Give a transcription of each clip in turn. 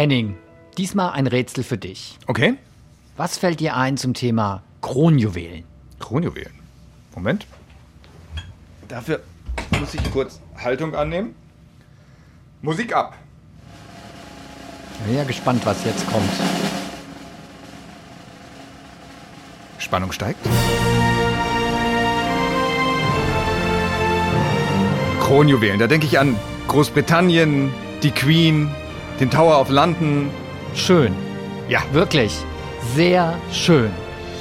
Henning, diesmal ein Rätsel für dich. Okay. Was fällt dir ein zum Thema Kronjuwelen? Kronjuwelen. Moment. Dafür muss ich kurz Haltung annehmen. Musik ab. Bin ja gespannt, was jetzt kommt. Spannung steigt. Kronjuwelen, da denke ich an Großbritannien, die Queen, den Tower of London. Schön. Ja. Wirklich. Sehr schön.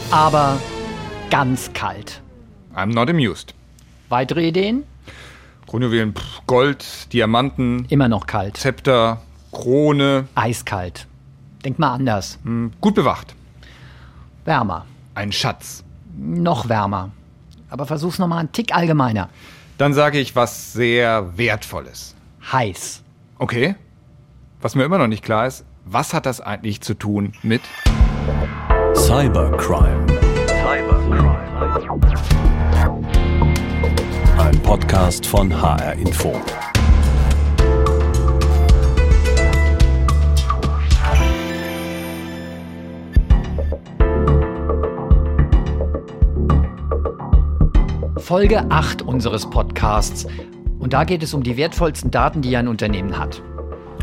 Aber ganz kalt. I'm not amused. Weitere Ideen? Kronjuwelen, pff, Gold, Diamanten, Immer noch kalt. Zepter, Krone, Eiskalt. Denk mal anders. hm, gut bewacht. Wärmer. Ein Schatz. Noch wärmer. Aber versuch's nochmal einen Tick allgemeiner. Dann sage ich was sehr Wertvolles. Heiß. Okay. Was mir immer noch nicht klar ist, was hat das eigentlich zu tun mit Cybercrime. Ein Podcast von HR Info. Folge 8 unseres Podcasts. Und da geht es um die wertvollsten Daten, die ein Unternehmen hat.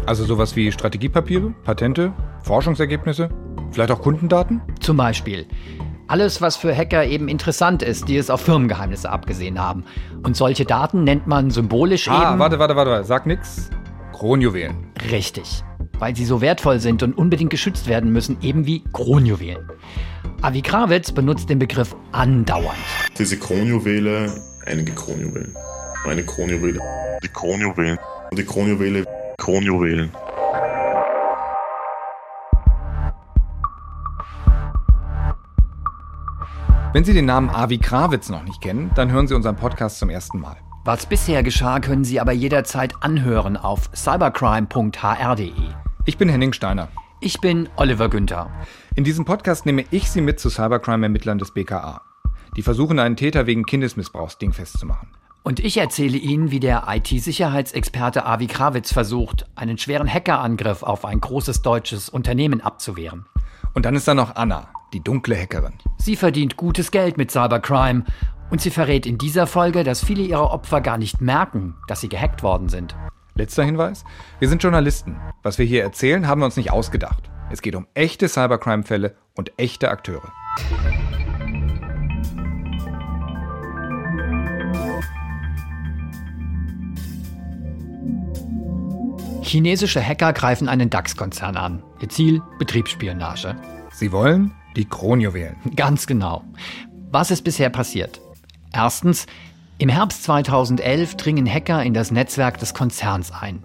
Also sowas wie Strategiepapiere, Patente, Forschungsergebnisse, vielleicht auch Kundendaten? Zum Beispiel alles, was für Hacker eben interessant ist, die es auf Firmengeheimnisse abgesehen haben. Und solche Daten nennt man symbolisch Ah, eben. warte, warte, warte, warte. Sag nix. Kronjuwelen. Richtig. Weil sie so wertvoll sind und unbedingt geschützt werden müssen, eben wie Kronjuwelen. Avi Krawitz benutzt den Begriff andauernd. Diese Kronjuwele, einige Kronjuwelen. Eine Kronjuwele. Die Kronjuwelen. Und die Kronjuwele. Kronjuwelen. Wenn Sie den Namen Avi Krawitz noch nicht kennen, dann hören Sie unseren Podcast zum ersten Mal. Was bisher geschah, können Sie aber jederzeit anhören auf cybercrime.hr.de. Ich bin Henning Steiner. Ich bin Oliver Günther. In diesem Podcast nehme ich Sie mit zu Cybercrime-Ermittlern des BKA. Die versuchen, einen Täter wegen Kindesmissbrauchs dingfest zu machen. Und ich erzähle Ihnen, wie der IT-Sicherheitsexperte Avi Krawitz versucht, einen schweren Hackerangriff auf ein großes deutsches Unternehmen abzuwehren. Und dann ist da noch Anna, die dunkle Hackerin. Sie verdient gutes Geld mit Cybercrime und sie verrät in dieser Folge, dass viele ihrer Opfer gar nicht merken, dass sie gehackt worden sind. Letzter Hinweis. Wir sind Journalisten. Was wir hier erzählen, haben wir uns nicht ausgedacht. Es geht um echte Cybercrime-Fälle und echte Akteure. Chinesische Hacker greifen einen DAX-Konzern an. Ihr Ziel Betriebsspionage. Sie wollen die Kronjuwelen. Ganz genau. Was ist bisher passiert? Erstens, im Herbst 2011 dringen Hacker in das Netzwerk des Konzerns ein.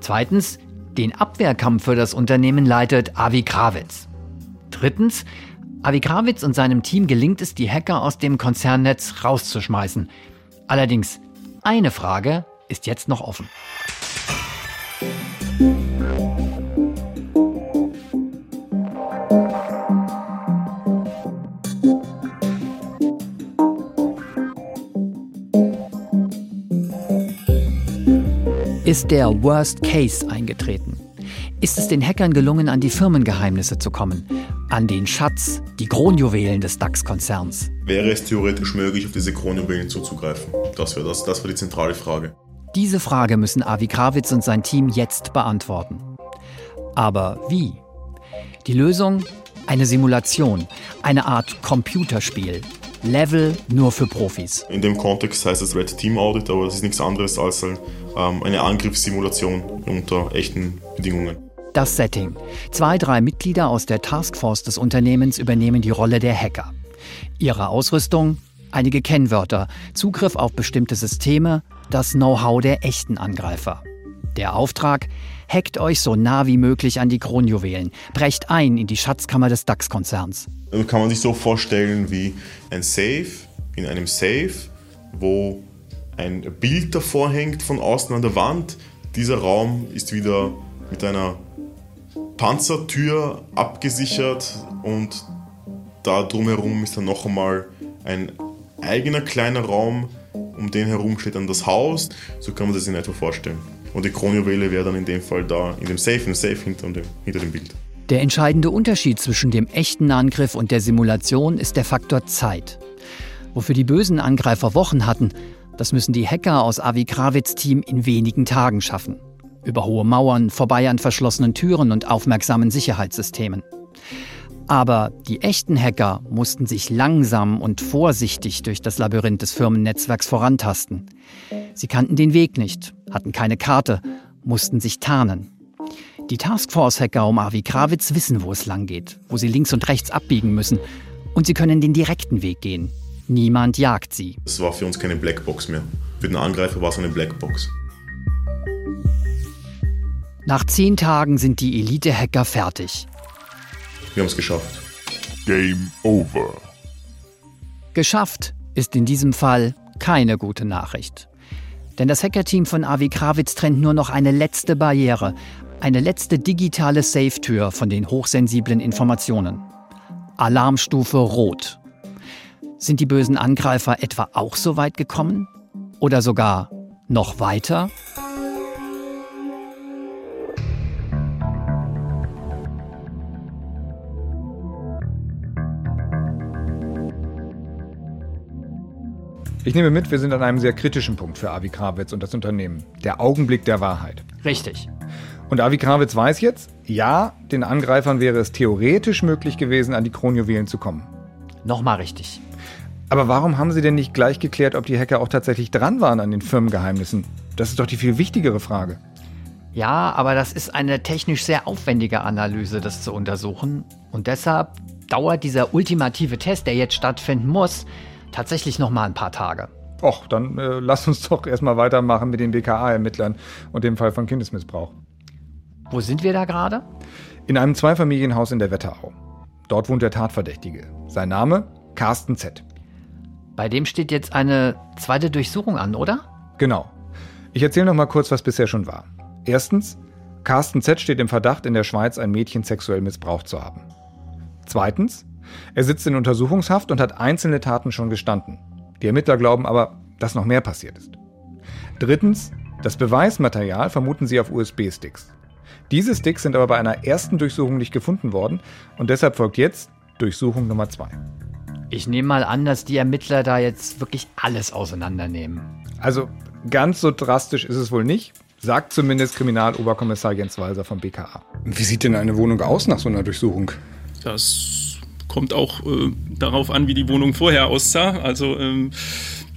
Zweitens, den Abwehrkampf für das Unternehmen leitet Avi Krawitz. Drittens, Avi Krawitz und seinem Team gelingt es, die Hacker aus dem Konzernnetz rauszuschmeißen. Allerdings, eine Frage ist jetzt noch offen. Ist der Worst Case eingetreten? Ist es den Hackern gelungen, an die Firmengeheimnisse zu kommen? An den Schatz, die Kronjuwelen des DAX-Konzerns? Wäre es theoretisch möglich, auf diese Kronjuwelen zuzugreifen? Das wäre das, das war die zentrale Frage. Diese Frage müssen Avi Krawitz und sein Team jetzt beantworten. Aber wie? Die Lösung? Eine Simulation, eine Art Computerspiel. Level nur für Profis. In dem Kontext heißt es Red Team Audit, aber das ist nichts anderes als ein, ähm, eine Angriffssimulation unter echten Bedingungen. Das Setting. Zwei, drei Mitglieder aus der Taskforce des Unternehmens übernehmen die Rolle der Hacker. Ihre Ausrüstung? Einige Kennwörter, Zugriff auf bestimmte Systeme, das Know-how der echten Angreifer. Der Auftrag? Hackt euch so nah wie möglich an die Kronjuwelen, brecht ein in die Schatzkammer des DAX-Konzerns. Also kann man sich so vorstellen wie ein Safe in einem Safe, wo ein Bild davor hängt von außen an der Wand. Dieser Raum ist wieder mit einer Panzertür abgesichert und da drumherum ist dann noch einmal ein eigener kleiner Raum. Um den herum steht dann das Haus. So kann man das in etwa vorstellen. Und die Kronjuwele wäre dann in dem Fall da in dem Safe, im Safe hinter dem, hinter dem Bild. Der entscheidende Unterschied zwischen dem echten Angriff und der Simulation ist der Faktor Zeit. Wofür die bösen Angreifer Wochen hatten, das müssen die Hacker aus Avi Krawitz Team in wenigen Tagen schaffen. Über hohe Mauern, vorbei an verschlossenen Türen und aufmerksamen Sicherheitssystemen. Aber die echten Hacker mussten sich langsam und vorsichtig durch das Labyrinth des Firmennetzwerks vorantasten. Sie kannten den Weg nicht, hatten keine Karte, mussten sich tarnen. Die Taskforce-Hacker um Avi Krawitz wissen, wo es lang geht, wo sie links und rechts abbiegen müssen. Und sie können den direkten Weg gehen. Niemand jagt sie. Es war für uns keine Blackbox mehr. Für den Angreifer war es eine Blackbox. Nach zehn Tagen sind die Elite-Hacker fertig. Wir haben es geschafft. Game over. Geschafft ist in diesem Fall keine gute Nachricht. Denn das Hackerteam von Avi Krawitz trennt nur noch eine letzte Barriere, eine letzte digitale Safe-Tür von den hochsensiblen Informationen. Alarmstufe Rot. Sind die bösen Angreifer etwa auch so weit gekommen? Oder sogar noch weiter? Ich nehme mit, wir sind an einem sehr kritischen Punkt für Avi Krawitz und das Unternehmen. Der Augenblick der Wahrheit. Richtig. Und Avi Krawitz weiß jetzt, ja, den Angreifern wäre es theoretisch möglich gewesen, an die Kronjuwelen zu kommen. Nochmal richtig. Aber warum haben Sie denn nicht gleich geklärt, ob die Hacker auch tatsächlich dran waren an den Firmengeheimnissen? Das ist doch die viel wichtigere Frage. Ja, aber das ist eine technisch sehr aufwendige Analyse, das zu untersuchen. Und deshalb dauert dieser ultimative Test, der jetzt stattfinden muss, tatsächlich noch mal ein paar Tage. Och, dann äh, lass uns doch erstmal weitermachen mit den BKA-Ermittlern und dem Fall von Kindesmissbrauch. Wo sind wir da gerade? In einem Zweifamilienhaus in der Wetterau. Dort wohnt der Tatverdächtige. Sein Name? Carsten Z. Bei dem steht jetzt eine zweite Durchsuchung an, oder? Genau. Ich erzähle noch mal kurz, was bisher schon war. Erstens, Carsten Z steht im Verdacht, in der Schweiz ein Mädchen sexuell missbraucht zu haben. Zweitens, er sitzt in Untersuchungshaft und hat einzelne Taten schon gestanden. Die Ermittler glauben aber, dass noch mehr passiert ist. Drittens, das Beweismaterial vermuten sie auf USB-Sticks. Diese Sticks sind aber bei einer ersten Durchsuchung nicht gefunden worden und deshalb folgt jetzt Durchsuchung Nummer zwei. Ich nehme mal an, dass die Ermittler da jetzt wirklich alles auseinandernehmen. Also ganz so drastisch ist es wohl nicht, sagt zumindest Kriminaloberkommissar Jens Walser vom BKA. Wie sieht denn eine Wohnung aus nach so einer Durchsuchung? Das kommt auch äh, darauf an, wie die Wohnung vorher aussah. Also ähm,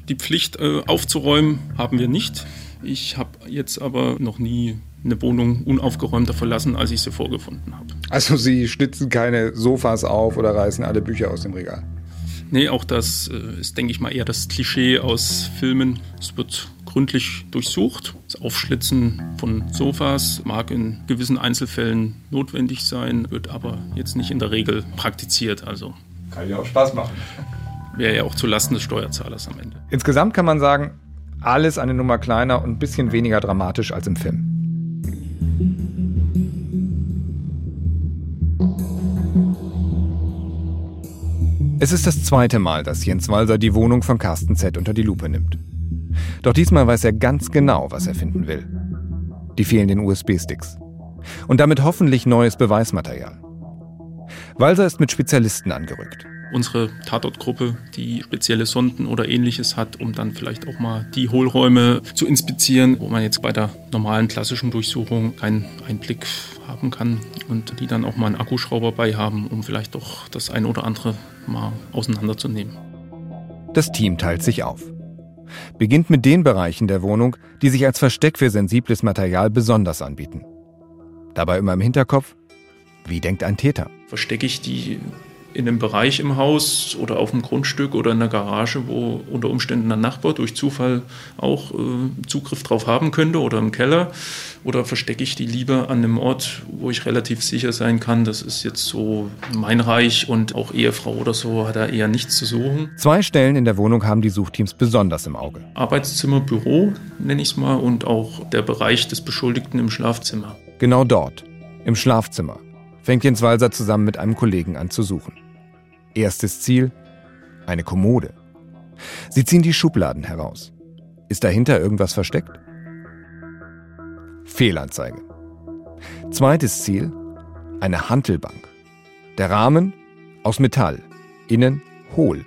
die Pflicht äh, aufzuräumen haben wir nicht. Ich habe jetzt aber noch nie eine Wohnung unaufgeräumter verlassen, als ich sie vorgefunden habe. Also Sie schlitzen keine Sofas auf oder reißen alle Bücher aus dem Regal? Nee, auch das äh, ist, denke ich mal, eher das Klischee aus Filmen. Es wird gründlich durchsucht. Das Aufschlitzen von Sofas mag in gewissen Einzelfällen notwendig sein, wird aber jetzt nicht in der Regel praktiziert. Also Kann ja auch Spaß machen. wäre ja auch zulasten des Steuerzahlers am Ende. Insgesamt kann man sagen, alles eine Nummer kleiner und ein bisschen weniger dramatisch als im Film. Es ist das zweite Mal, dass Jens Walser die Wohnung von Carsten Z unter die Lupe nimmt. Doch diesmal weiß er ganz genau, was er finden will. Die fehlenden USB-Sticks. Und damit hoffentlich neues Beweismaterial. Walser ist mit Spezialisten angerückt. Unsere Tatortgruppe, die spezielle Sonden oder ähnliches hat, um dann vielleicht auch mal die Hohlräume zu inspizieren, wo man jetzt bei der normalen klassischen Durchsuchung keinen Einblick haben kann und die dann auch mal einen Akkuschrauber bei haben, um vielleicht doch das ein oder andere mal auseinanderzunehmen. Das Team teilt sich auf. Beginnt mit den Bereichen der Wohnung, die sich als Versteck für sensibles Material besonders anbieten. Dabei immer im Hinterkopf, wie denkt ein Täter? Verstecke ich die in einem Bereich im Haus oder auf dem Grundstück oder in der Garage, wo unter Umständen ein Nachbar durch Zufall auch äh, Zugriff drauf haben könnte oder im Keller? Oder verstecke ich die lieber an einem Ort, wo ich relativ sicher sein kann, das ist jetzt so mein Reich und auch Ehefrau oder so hat da eher nichts zu suchen? Zwei Stellen in der Wohnung haben die Suchteams besonders im Auge. Arbeitszimmer, Büro nenne ich es mal und auch der Bereich des Beschuldigten im Schlafzimmer. Genau dort, im Schlafzimmer, fängt Jens Walser zusammen mit einem Kollegen an zu suchen. Erstes Ziel, eine Kommode. Sie ziehen die Schubladen heraus. Ist dahinter irgendwas versteckt? Fehlanzeige. Zweites Ziel, eine Hantelbank. Der Rahmen aus Metall, innen hohl.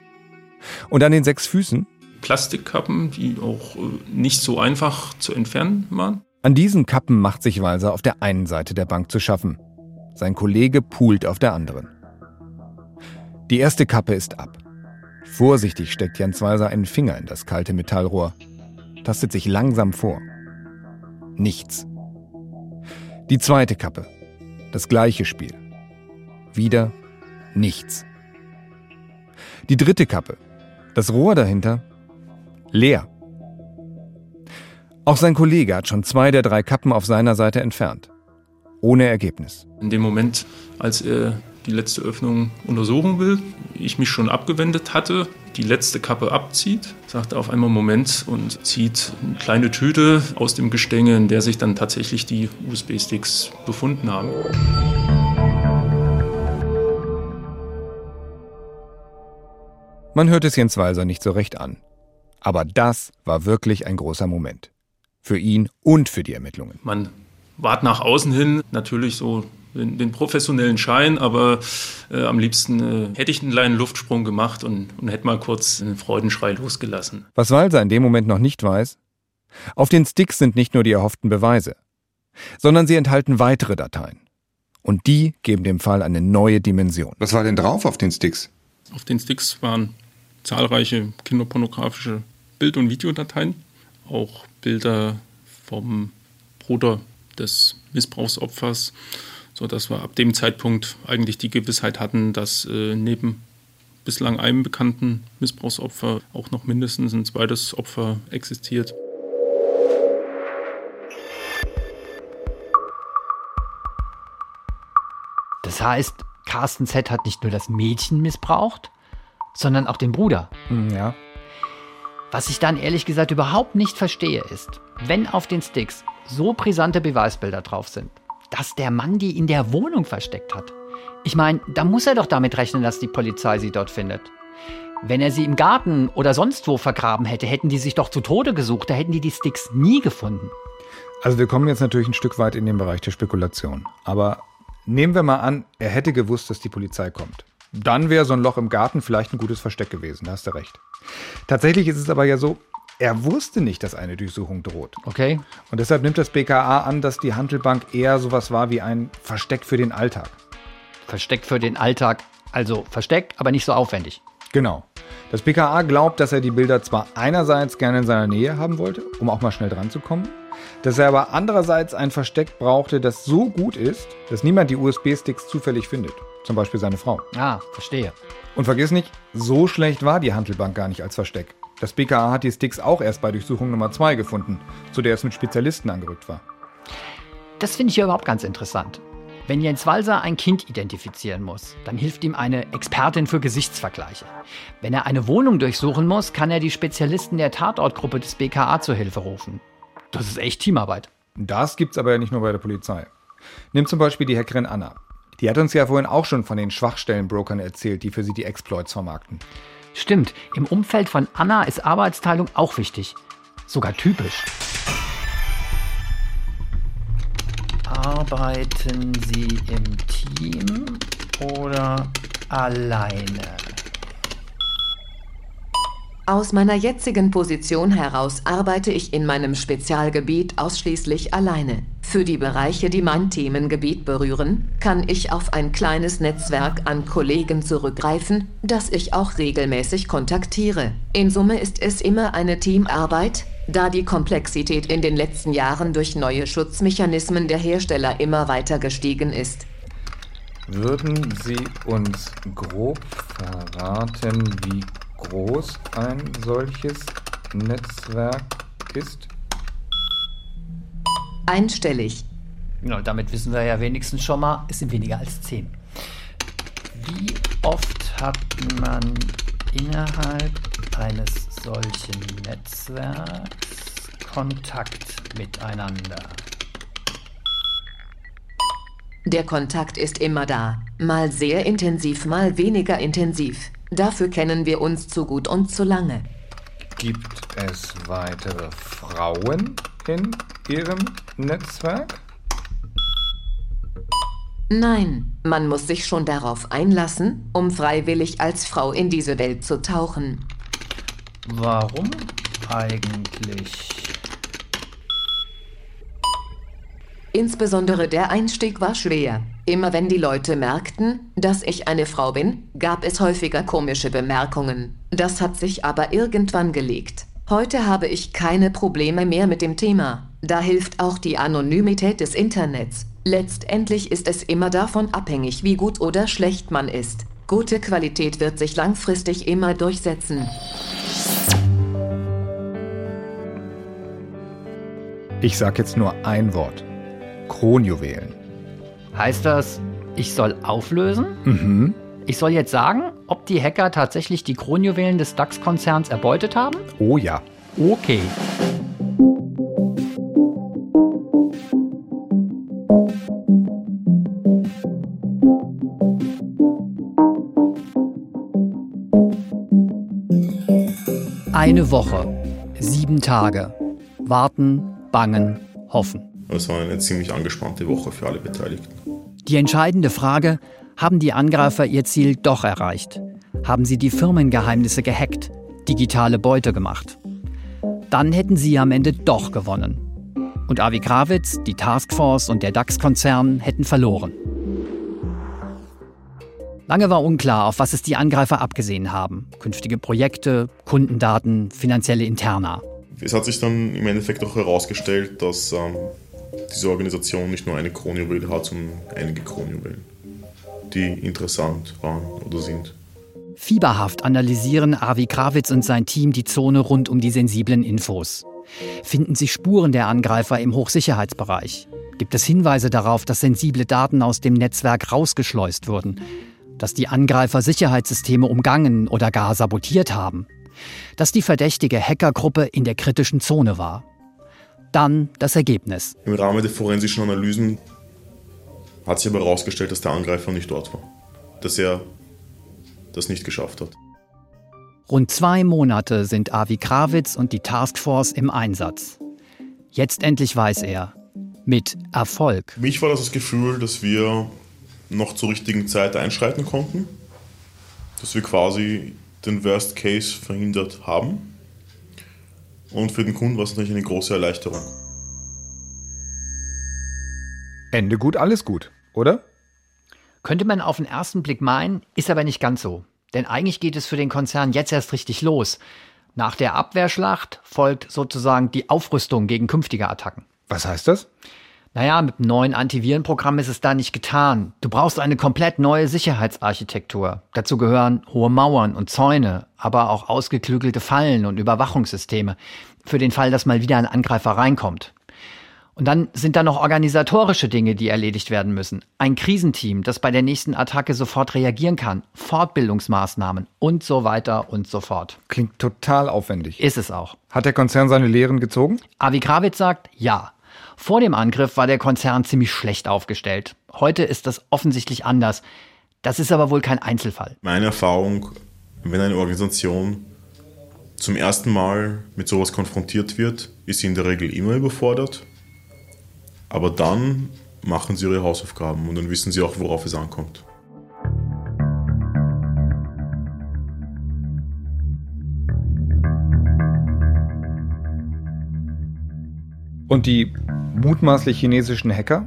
Und an den sechs Füßen Plastikkappen, die auch äh, nicht so einfach zu entfernen waren. An diesen Kappen macht sich Walser auf der einen Seite der Bank zu schaffen. Sein Kollege poolt auf der anderen. Die erste Kappe ist ab. Vorsichtig steckt Jens Walser einen Finger in das kalte Metallrohr, tastet sich langsam vor. Nichts. Die zweite Kappe. Das gleiche Spiel. Wieder nichts. Die dritte Kappe. Das Rohr dahinter. Leer. Auch sein Kollege hat schon zwei der drei Kappen auf seiner Seite entfernt. Ohne Ergebnis. In dem Moment, als er die letzte Öffnung untersuchen will, ich mich schon abgewendet hatte, die letzte Kappe abzieht, sagt er auf einmal Moment und zieht eine kleine Tüte aus dem Gestänge, in der sich dann tatsächlich die USB-Sticks befunden haben. Man hört es Jens Walser nicht so recht an. Aber das war wirklich ein großer Moment. Für ihn und für die Ermittlungen. Man wart nach außen hin natürlich so den, den professionellen Schein, aber äh, am liebsten äh, hätte ich einen kleinen Luftsprung gemacht und, und hätte mal kurz einen Freudenschrei losgelassen. Was Walser in dem Moment noch nicht weiß, auf den Sticks sind nicht nur die erhofften Beweise, sondern sie enthalten weitere Dateien. Und die geben dem Fall eine neue Dimension. Was war denn drauf auf den Sticks? Auf den Sticks waren zahlreiche kinderpornografische Bild- und Videodateien, auch Bilder vom Bruder des Missbrauchsopfers, sodass wir ab dem Zeitpunkt eigentlich die Gewissheit hatten, dass äh, neben bislang einem bekannten Missbrauchsopfer auch noch mindestens ein zweites Opfer existiert. Das heißt, Carsten Z hat nicht nur das Mädchen missbraucht, sondern auch den Bruder. Hm, Ja. Was ich dann ehrlich gesagt überhaupt nicht verstehe, ist, wenn auf den Sticks so brisante Beweisbilder drauf sind, dass der Mann die in der Wohnung versteckt hat. Ich meine, da muss er doch damit rechnen, dass die Polizei sie dort findet. Wenn er sie im Garten oder sonst wo vergraben hätte, hätten die sich doch zu Tode gesucht, da hätten die die Sticks nie gefunden. Also wir kommen jetzt natürlich ein Stück weit in den Bereich der Spekulation. Aber nehmen wir mal an, er hätte gewusst, dass die Polizei kommt. Dann wäre so ein Loch im Garten vielleicht ein gutes Versteck gewesen, da hast du recht. Tatsächlich ist es aber ja so, er wusste nicht, dass eine Durchsuchung droht. Okay? Und deshalb nimmt das BKA an, dass die Handelbank eher sowas war wie ein Versteck für den Alltag. Versteck für den Alltag. Also Versteck, aber nicht so aufwendig. Genau. Das BKA glaubt, dass er die Bilder zwar einerseits gerne in seiner Nähe haben wollte, um auch mal schnell dran zu kommen, dass er aber andererseits ein Versteck brauchte, das so gut ist, dass niemand die USB-Sticks zufällig findet. Zum Beispiel seine Frau. Ah, verstehe. Und vergiss nicht, so schlecht war die Handelbank gar nicht als Versteck. Das BKA hat die Sticks auch erst bei Durchsuchung Nummer 2 gefunden, zu der es mit Spezialisten angerückt war. Das finde ich ja überhaupt ganz interessant. Wenn Jens Walser ein Kind identifizieren muss, dann hilft ihm eine Expertin für Gesichtsvergleiche. Wenn er eine Wohnung durchsuchen muss, kann er die Spezialisten der Tatortgruppe des BKA zur Hilfe rufen. Das ist echt Teamarbeit. Das gibt's aber ja nicht nur bei der Polizei. Nimm zum Beispiel die Hackerin Anna. Die hat uns ja vorhin auch schon von den Schwachstellenbrokern erzählt, die für sie die Exploits vermarkten. Stimmt, im Umfeld von Anna ist Arbeitsteilung auch wichtig. Sogar typisch. Arbeiten Sie im Team oder alleine? Aus meiner jetzigen Position heraus arbeite ich in meinem Spezialgebiet ausschließlich alleine. Für die Bereiche, die mein Themengebiet berühren, kann ich auf ein kleines Netzwerk an Kollegen zurückgreifen, das ich auch regelmäßig kontaktiere. In Summe ist es immer eine Teamarbeit, da die Komplexität in den letzten Jahren durch neue Schutzmechanismen der Hersteller immer weiter gestiegen ist. Würden Sie uns grob verraten, wie groß ein solches Netzwerk ist? Einstellig. Genau, damit wissen wir ja wenigstens schon mal, es sind weniger als 10. Wie oft hat man innerhalb eines solchen Netzwerks Kontakt miteinander? Der Kontakt ist immer da. Mal sehr intensiv, mal weniger intensiv. Dafür kennen wir uns zu gut und zu lange. Gibt es weitere Frauen in Ihrem Netzwerk? Nein, man muss sich schon darauf einlassen, um freiwillig als Frau in diese Welt zu tauchen. Warum eigentlich? Insbesondere der Einstieg war schwer. Immer wenn die Leute merkten, dass ich eine Frau bin, gab es häufiger komische Bemerkungen. Das hat sich aber irgendwann gelegt. Heute habe ich keine Probleme mehr mit dem Thema. Da hilft auch die Anonymität des Internets. Letztendlich ist es immer davon abhängig, wie gut oder schlecht man ist. Gute Qualität wird sich langfristig immer durchsetzen. Ich sag jetzt nur ein Wort. Kronjuwelen. Heißt das, ich soll auflösen? Mhm. Ich soll jetzt sagen, ob die Hacker tatsächlich die Kronjuwelen des DAX-Konzerns erbeutet haben? Oh ja. Okay. Eine Woche, sieben Tage. Warten, bangen, hoffen. Es war eine ziemlich angespannte Woche für alle Beteiligten. Die entscheidende Frage, haben die Angreifer ihr Ziel doch erreicht? Haben sie die Firmengeheimnisse gehackt, digitale Beute gemacht? Dann hätten sie am Ende doch gewonnen. Und Avi Krawitz, die Taskforce und der DAX-Konzern hätten verloren. Lange war unklar, auf was es die Angreifer abgesehen haben. Künftige Projekte, Kundendaten, finanzielle Interna. Es hat sich dann im Endeffekt auch herausgestellt, dass ähm, diese Organisation nicht nur eine Kronjuwel hat, sondern einige Kronjuwelen, die interessant waren oder sind. Fieberhaft analysieren Avi Krawitz und sein Team die Zone rund um die sensiblen Infos. Finden sich Spuren der Angreifer im Hochsicherheitsbereich? Gibt es Hinweise darauf, dass sensible Daten aus dem Netzwerk rausgeschleust wurden? Dass die Angreifer Sicherheitssysteme umgangen oder gar sabotiert haben? Dass die verdächtige Hackergruppe in der kritischen Zone war? Dann das Ergebnis. Im Rahmen der forensischen Analysen hat sich aber herausgestellt, dass der Angreifer nicht dort war. Dass er das nicht geschafft hat. Rund zwei Monate sind Avi Krawitz und die Taskforce im Einsatz. Jetzt endlich weiß er. Mit Erfolg. Mich war das das Gefühl, dass wir noch zur richtigen Zeit einschreiten konnten. Dass wir quasi den Worst Case verhindert haben. Und für den Kunden war es natürlich eine große Erleichterung. Ende gut, alles gut, oder? Könnte man auf den ersten Blick meinen, ist aber nicht ganz so. Denn eigentlich geht es für den Konzern jetzt erst richtig los. Nach der Abwehrschlacht folgt sozusagen die Aufrüstung gegen künftige Attacken. Was heißt das? Naja, mit dem neuen Antivirenprogramm ist es da nicht getan. Du brauchst eine komplett neue Sicherheitsarchitektur. Dazu gehören hohe Mauern und Zäune, aber auch ausgeklügelte Fallen und Überwachungssysteme. Für den Fall, dass mal wieder ein Angreifer reinkommt. Und dann sind da noch organisatorische Dinge, die erledigt werden müssen. Ein Krisenteam, das bei der nächsten Attacke sofort reagieren kann. Fortbildungsmaßnahmen und so weiter und so fort. Klingt total aufwendig. Ist es auch. Hat der Konzern seine Lehren gezogen? Avi Krawitz sagt, ja. Vor dem Angriff war der Konzern ziemlich schlecht aufgestellt. Heute ist das offensichtlich anders. Das ist aber wohl kein Einzelfall. Meine Erfahrung, wenn eine Organisation zum ersten Mal mit sowas konfrontiert wird, ist sie in der Regel immer überfordert. Aber dann machen sie ihre Hausaufgaben und dann wissen sie auch, worauf es ankommt. Und die mutmaßlich chinesischen Hacker,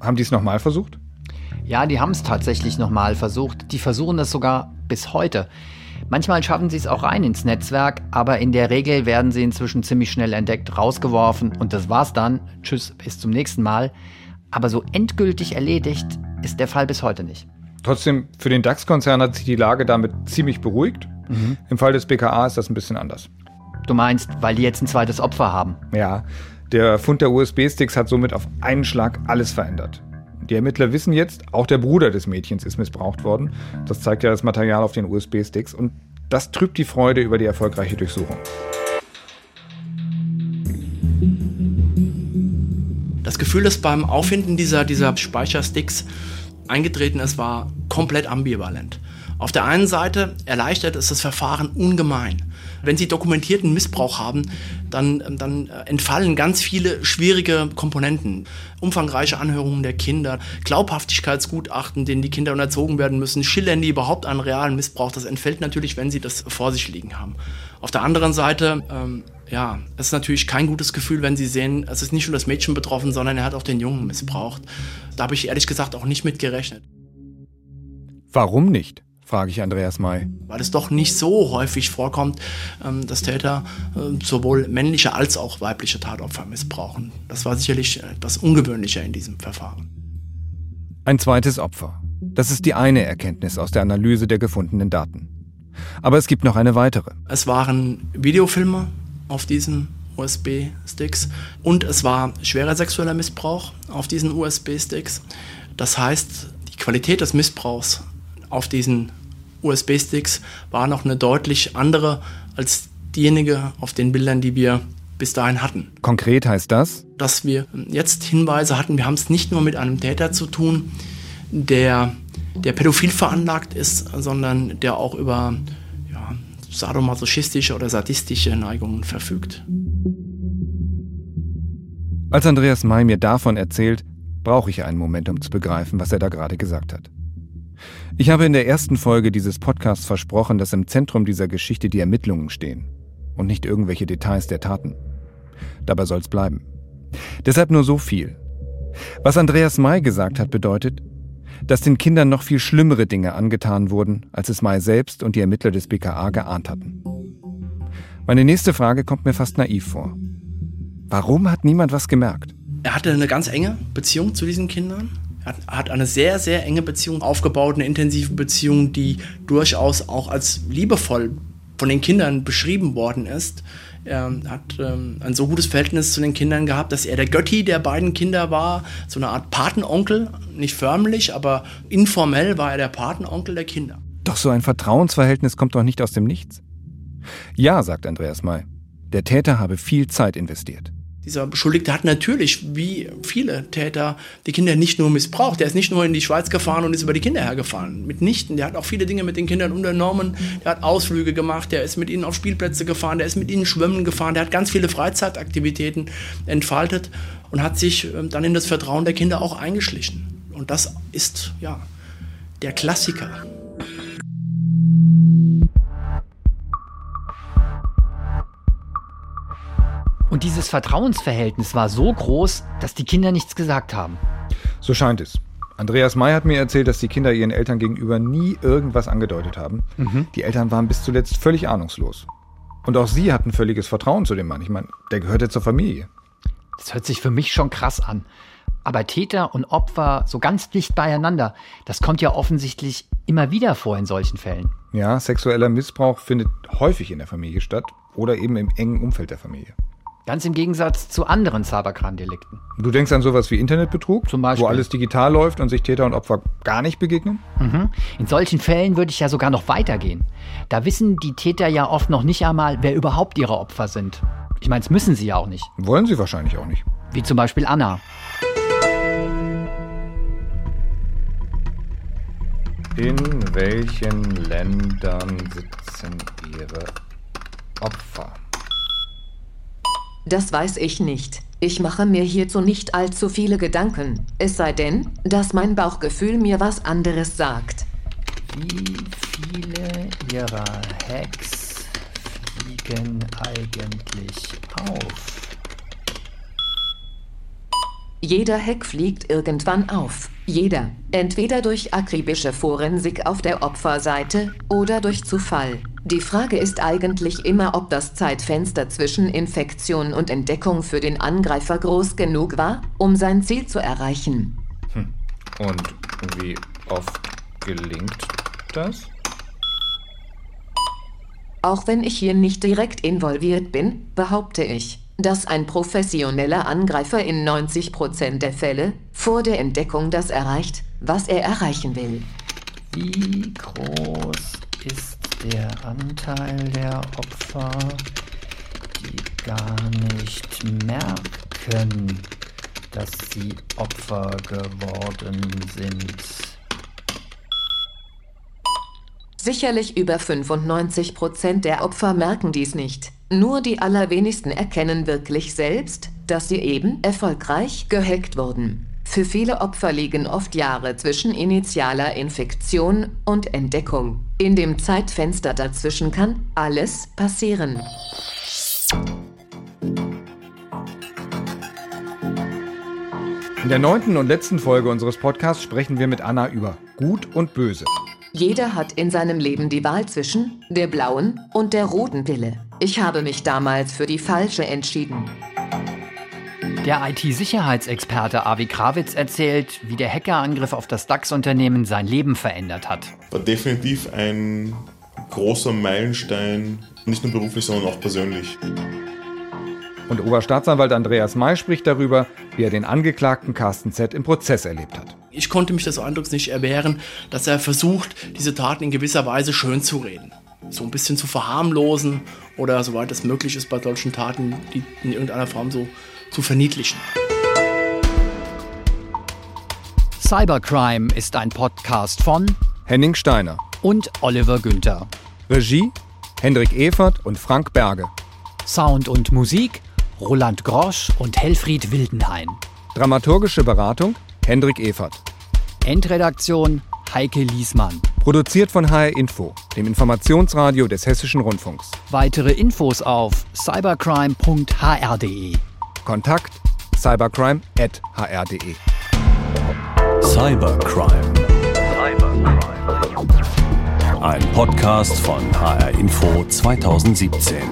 haben die es nochmal versucht? Ja, die haben es tatsächlich nochmal versucht. Die versuchen es sogar bis heute. Manchmal schaffen sie es auch rein ins Netzwerk, aber in der Regel werden sie inzwischen ziemlich schnell entdeckt, rausgeworfen und das war's dann. Tschüss, bis zum nächsten Mal. Aber so endgültig erledigt ist der Fall bis heute nicht. Trotzdem, für den DAX-Konzern hat sich die Lage damit ziemlich beruhigt. Mhm. Im Fall des BKA ist das ein bisschen anders. Du meinst, weil die jetzt ein zweites Opfer haben? Ja, der Fund der USB-Sticks hat somit auf einen Schlag alles verändert. Die Ermittler wissen jetzt, auch der Bruder des Mädchens ist missbraucht worden. Das zeigt ja das Material auf den USB-Sticks und das trübt die Freude über die erfolgreiche Durchsuchung. Das Gefühl, das beim Auffinden dieser, dieser Speichersticks eingetreten ist, war komplett ambivalent. Auf der einen Seite erleichtert es das Verfahren ungemein. Wenn Sie dokumentierten Missbrauch haben, dann, dann entfallen ganz viele schwierige Komponenten. Umfangreiche Anhörungen der Kinder, Glaubhaftigkeitsgutachten, denen die Kinder unterzogen werden müssen, schillern die überhaupt an realen Missbrauch. Das entfällt natürlich, wenn sie das vor sich liegen haben. Auf der anderen Seite, ähm, ja, es ist natürlich kein gutes Gefühl, wenn Sie sehen, es ist nicht nur das Mädchen betroffen, sondern er hat auch den Jungen missbraucht. Da habe ich ehrlich gesagt auch nicht mit gerechnet. Warum nicht? Frage ich Andreas May. Weil es doch nicht so häufig vorkommt, ähm, dass Täter äh, sowohl männliche als auch weibliche Tatopfer missbrauchen. Das war sicherlich etwas ungewöhnlicher in diesem Verfahren. Ein zweites Opfer. Das ist die eine Erkenntnis aus der Analyse der gefundenen Daten. Aber es gibt noch eine weitere. Es waren Videofilme auf diesen USB-Sticks und es war schwerer sexueller Missbrauch auf diesen USB-Sticks. Das heißt, die Qualität des Missbrauchs auf diesen USB-Sticks war noch eine deutlich andere als diejenige auf den Bildern, die wir bis dahin hatten. Konkret heißt das? Dass wir jetzt Hinweise hatten, wir haben es nicht nur mit einem Täter zu tun, der, der pädophil veranlagt ist, sondern der auch über ja, sadomasochistische oder sadistische Neigungen verfügt. Als Andreas May mir davon erzählt, brauche ich einen Moment, um zu begreifen, was er da gerade gesagt hat. Ich habe in der ersten Folge dieses Podcasts versprochen, dass im Zentrum dieser Geschichte die Ermittlungen stehen und nicht irgendwelche Details der Taten. Dabei soll es bleiben. Deshalb nur so viel. Was Andreas May gesagt hat, bedeutet, dass den Kindern noch viel schlimmere Dinge angetan wurden, als es May selbst und die Ermittler des BKA geahnt hatten. Meine nächste Frage kommt mir fast naiv vor. Warum hat niemand was gemerkt? Er hatte eine ganz enge Beziehung zu diesen Kindern hat, hat eine sehr, sehr enge Beziehung aufgebaut, eine intensive Beziehung, die durchaus auch als liebevoll von den Kindern beschrieben worden ist. Er hat ähm, ein so gutes Verhältnis zu den Kindern gehabt, dass er der Götti der beiden Kinder war, so eine Art Patenonkel, nicht förmlich, aber informell war er der Patenonkel der Kinder. Doch so ein Vertrauensverhältnis kommt doch nicht aus dem Nichts. Ja, sagt Andreas May. Der Täter habe viel Zeit investiert. Dieser Beschuldigte hat natürlich, wie viele Täter, die Kinder nicht nur missbraucht. Der ist nicht nur in die Schweiz gefahren und ist über die Kinder hergefahren. Mitnichten. Der hat auch viele Dinge mit den Kindern unternommen. Der hat Ausflüge gemacht. Der ist mit ihnen auf Spielplätze gefahren. Der ist mit ihnen schwimmen gefahren. Der hat ganz viele Freizeitaktivitäten entfaltet und hat sich ähm, dann in das Vertrauen der Kinder auch eingeschlichen. Und das ist, ja, der Klassiker. Und dieses Vertrauensverhältnis war so groß, dass die Kinder nichts gesagt haben. So scheint es. Andreas May hat mir erzählt, dass die Kinder ihren Eltern gegenüber nie irgendwas angedeutet haben. Mhm. Die Eltern waren bis zuletzt völlig ahnungslos. Und auch sie hatten völliges Vertrauen zu dem Mann. Ich meine, der gehörte zur Familie. Das hört sich für mich schon krass an. Aber Täter und Opfer so ganz dicht beieinander, das kommt ja offensichtlich immer wieder vor in solchen Fällen. Ja, sexueller Missbrauch findet häufig in der Familie statt oder eben im engen Umfeld der Familie. Ganz im Gegensatz zu anderen Cybercrime-Delikten. Du denkst an sowas wie Internetbetrug? Zum Beispiel. Wo alles digital läuft und sich Täter und Opfer gar nicht begegnen? Mhm. In solchen Fällen würde ich ja sogar noch weitergehen. Da wissen die Täter ja oft noch nicht einmal, wer überhaupt ihre Opfer sind. Ich meine, es müssen sie ja auch nicht. Wollen sie wahrscheinlich auch nicht. Wie zum Beispiel Anna. In welchen Ländern sitzen ihre Opfer? Das weiß ich nicht. Ich mache mir hierzu nicht allzu viele Gedanken. Es sei denn, dass mein Bauchgefühl mir was anderes sagt. Wie viele ihrer Hacks fliegen eigentlich auf? Jeder Hack fliegt irgendwann auf. Jeder. Entweder durch akribische Forensik auf der Opferseite oder durch Zufall. Die Frage ist eigentlich immer, ob das Zeitfenster zwischen Infektion und Entdeckung für den Angreifer groß genug war, um sein Ziel zu erreichen. Hm. Und wie oft gelingt das? Auch wenn ich hier nicht direkt involviert bin, behaupte ich, dass ein professioneller Angreifer in 90% der Fälle vor der Entdeckung das erreicht, was er erreichen will. Wie groß ist der Anteil der Opfer, die gar nicht merken, dass sie Opfer geworden sind. Sicherlich über 95 Prozent der Opfer merken dies nicht. Nur die allerwenigsten erkennen wirklich selbst, dass sie eben erfolgreich gehackt wurden. Für viele Opfer liegen oft Jahre zwischen initialer Infektion und Entdeckung. In dem Zeitfenster dazwischen kann alles passieren. In der neunten und letzten Folge unseres Podcasts sprechen wir mit Anna über Gut und Böse. Jeder hat in seinem Leben die Wahl zwischen der blauen und der roten Pille. Ich habe mich damals für die falsche entschieden. Der IT-Sicherheitsexperte Avi Krawitz erzählt, wie der Hackerangriff auf das DAX-Unternehmen sein Leben verändert hat. War definitiv ein großer Meilenstein, nicht nur beruflich, sondern auch persönlich. Und Oberstaatsanwalt Andreas May spricht darüber, wie er den Angeklagten Carsten Z. im Prozess erlebt hat. Ich konnte mich des Eindrucks nicht erwehren, dass er versucht, diese Taten in gewisser Weise schön zu reden. So ein bisschen zu verharmlosen oder soweit es möglich ist bei solchen Taten, die in irgendeiner Form so zu verniedlichen. Cybercrime ist ein Podcast von Henning Steiner. und Oliver Günther. Regie Hendrik Evert und Frank Berge. Sound und Musik Roland Grosch und Helfried Wildenhain. Dramaturgische Beratung Hendrik Evert. Endredaktion Heike Liesmann. Produziert von HR Info, dem Informationsradio des Hessischen Rundfunks. Weitere Infos auf cybercrime.hr.de. Kontakt cybercrime.hr.de. Cybercrime. Ein Podcast von HR Info 2017.